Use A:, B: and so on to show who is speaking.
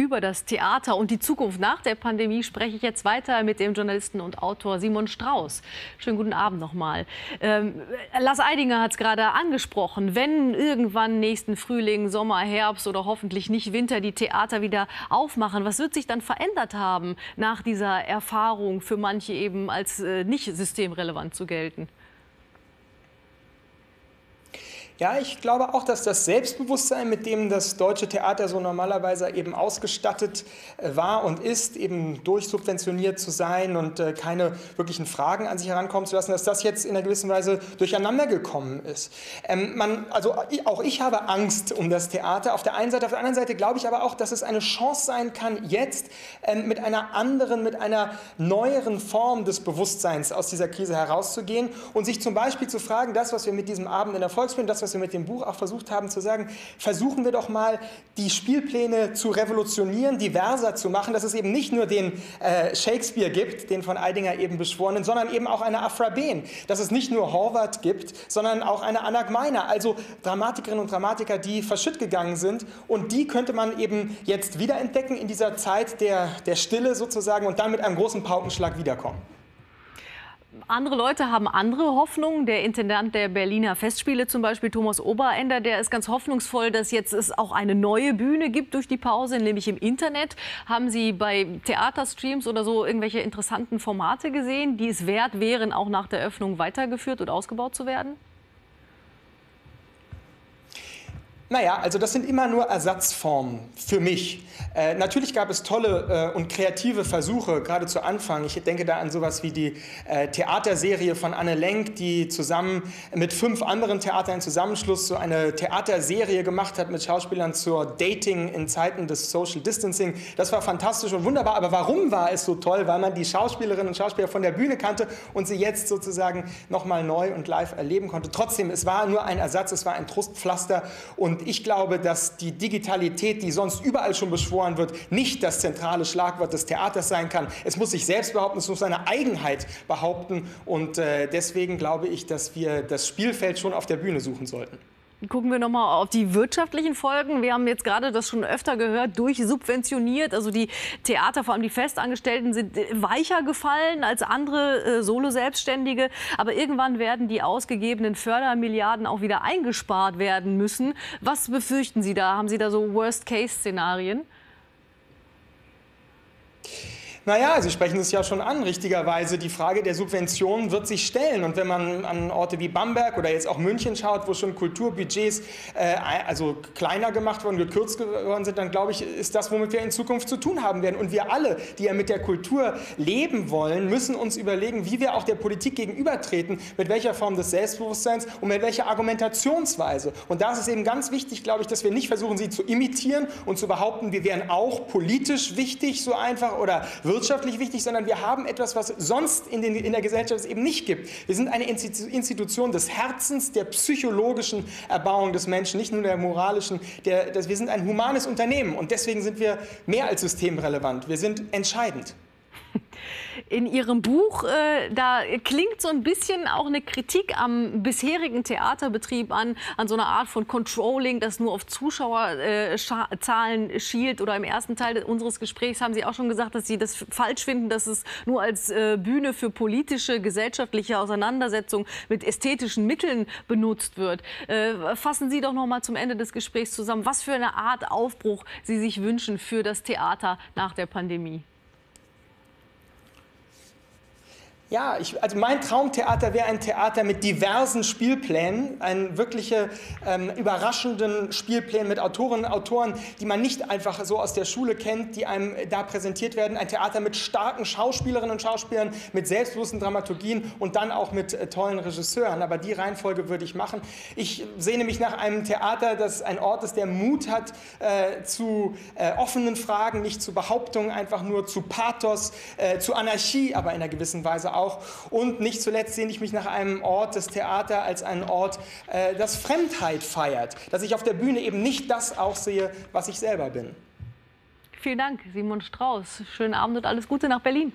A: Über das Theater und die Zukunft nach der Pandemie spreche ich jetzt weiter mit dem Journalisten und Autor Simon Strauß. Schönen guten Abend nochmal. Ähm, Lars Eidinger hat es gerade angesprochen. Wenn irgendwann nächsten Frühling, Sommer, Herbst oder hoffentlich nicht Winter die Theater wieder aufmachen, was wird sich dann verändert haben nach dieser Erfahrung für manche eben als äh, nicht systemrelevant zu gelten?
B: Ja, ich glaube auch, dass das Selbstbewusstsein, mit dem das deutsche Theater so normalerweise eben ausgestattet äh, war und ist, eben durchsubventioniert zu sein und äh, keine wirklichen Fragen an sich herankommen zu lassen, dass das jetzt in einer gewissen Weise durcheinander gekommen ist. Ähm, man, also auch ich habe Angst um das Theater auf der einen Seite. Auf der anderen Seite glaube ich aber auch, dass es eine Chance sein kann, jetzt ähm, mit einer anderen, mit einer neueren Form des Bewusstseins aus dieser Krise herauszugehen und sich zum Beispiel zu fragen, das, was wir mit diesem Abend in der Volksbühne, das, was was wir mit dem Buch auch versucht haben zu sagen, versuchen wir doch mal die Spielpläne zu revolutionieren, diverser zu machen, dass es eben nicht nur den äh, Shakespeare gibt, den von Eidinger eben beschworenen, sondern eben auch eine Afra Behn, dass es nicht nur Horvath gibt, sondern auch eine Anna Gmeiner, also Dramatikerinnen und Dramatiker, die verschütt gegangen sind und die könnte man eben jetzt wiederentdecken in dieser Zeit der, der Stille sozusagen und dann mit einem großen Paukenschlag wiederkommen.
A: Andere Leute haben andere Hoffnungen. Der Intendant der Berliner Festspiele, zum Beispiel Thomas Oberender, der ist ganz hoffnungsvoll, dass jetzt es auch eine neue Bühne gibt durch die Pause, nämlich im Internet. Haben Sie bei Theaterstreams oder so irgendwelche interessanten Formate gesehen, die es wert wären, auch nach der Öffnung weitergeführt und ausgebaut zu werden?
B: Naja, also das sind immer nur Ersatzformen für mich. Äh, natürlich gab es tolle äh, und kreative Versuche, gerade zu Anfang. Ich denke da an sowas wie die äh, Theaterserie von Anne Lenk, die zusammen mit fünf anderen Theatern in Zusammenschluss so eine Theaterserie gemacht hat mit Schauspielern zur Dating in Zeiten des Social Distancing. Das war fantastisch und wunderbar. Aber warum war es so toll? Weil man die Schauspielerinnen und Schauspieler von der Bühne kannte und sie jetzt sozusagen nochmal neu und live erleben konnte. Trotzdem, es war nur ein Ersatz, es war ein Trostpflaster und und ich glaube, dass die Digitalität, die sonst überall schon beschworen wird, nicht das zentrale Schlagwort des Theaters sein kann. Es muss sich selbst behaupten, es muss seine Eigenheit behaupten. Und äh, deswegen glaube ich, dass wir das Spielfeld schon auf der Bühne suchen sollten.
A: Gucken wir noch mal auf die wirtschaftlichen Folgen. Wir haben jetzt gerade das schon öfter gehört, durchsubventioniert. Also die Theater, vor allem die Festangestellten, sind weicher gefallen als andere äh, Solo-Selbstständige. Aber irgendwann werden die ausgegebenen Fördermilliarden auch wieder eingespart werden müssen. Was befürchten Sie da? Haben Sie da so Worst-Case-Szenarien?
B: Naja, Sie sprechen es ja schon an, richtigerweise. Die Frage der Subventionen wird sich stellen. Und wenn man an Orte wie Bamberg oder jetzt auch München schaut, wo schon Kulturbudgets äh, also kleiner gemacht worden, gekürzt worden sind, dann glaube ich, ist das, womit wir in Zukunft zu tun haben werden. Und wir alle, die ja mit der Kultur leben wollen, müssen uns überlegen, wie wir auch der Politik gegenübertreten, mit welcher Form des Selbstbewusstseins und mit welcher Argumentationsweise. Und da ist es eben ganz wichtig, glaube ich, dass wir nicht versuchen, sie zu imitieren und zu behaupten, wir wären auch politisch wichtig, so einfach, oder wirtschaftlich wichtig, sondern wir haben etwas, was sonst in, den, in der Gesellschaft es eben nicht gibt. Wir sind eine Institution des Herzens, der psychologischen Erbauung des Menschen, nicht nur der moralischen. Der, das, wir sind ein humanes Unternehmen und deswegen sind wir mehr als systemrelevant. Wir sind entscheidend
A: in Ihrem Buch, äh, da klingt so ein bisschen auch eine Kritik am bisherigen Theaterbetrieb an, an so einer Art von Controlling, das nur auf Zuschauerzahlen äh, schielt. Oder im ersten Teil unseres Gesprächs haben Sie auch schon gesagt, dass Sie das falsch finden, dass es nur als äh, Bühne für politische, gesellschaftliche Auseinandersetzungen mit ästhetischen Mitteln benutzt wird. Äh, fassen Sie doch noch mal zum Ende des Gesprächs zusammen, was für eine Art Aufbruch Sie sich wünschen für das Theater nach der Pandemie.
B: Ja, ich, also mein Traumtheater wäre ein Theater mit diversen Spielplänen, einen wirkliche ähm, überraschenden Spielplänen mit Autorinnen und Autoren, die man nicht einfach so aus der Schule kennt, die einem da präsentiert werden. Ein Theater mit starken Schauspielerinnen und Schauspielern, mit selbstbewussten Dramaturgien und dann auch mit äh, tollen Regisseuren. Aber die Reihenfolge würde ich machen. Ich sehne mich nach einem Theater, das ein Ort ist, der Mut hat äh, zu äh, offenen Fragen, nicht zu Behauptungen, einfach nur zu Pathos, äh, zu Anarchie, aber in einer gewissen Weise auch auch. Und nicht zuletzt sehne ich mich nach einem Ort, des Theater, als einen Ort, äh, das Fremdheit feiert. Dass ich auf der Bühne eben nicht das aussehe, was ich selber bin.
A: Vielen Dank, Simon Strauß. Schönen Abend und alles Gute nach Berlin.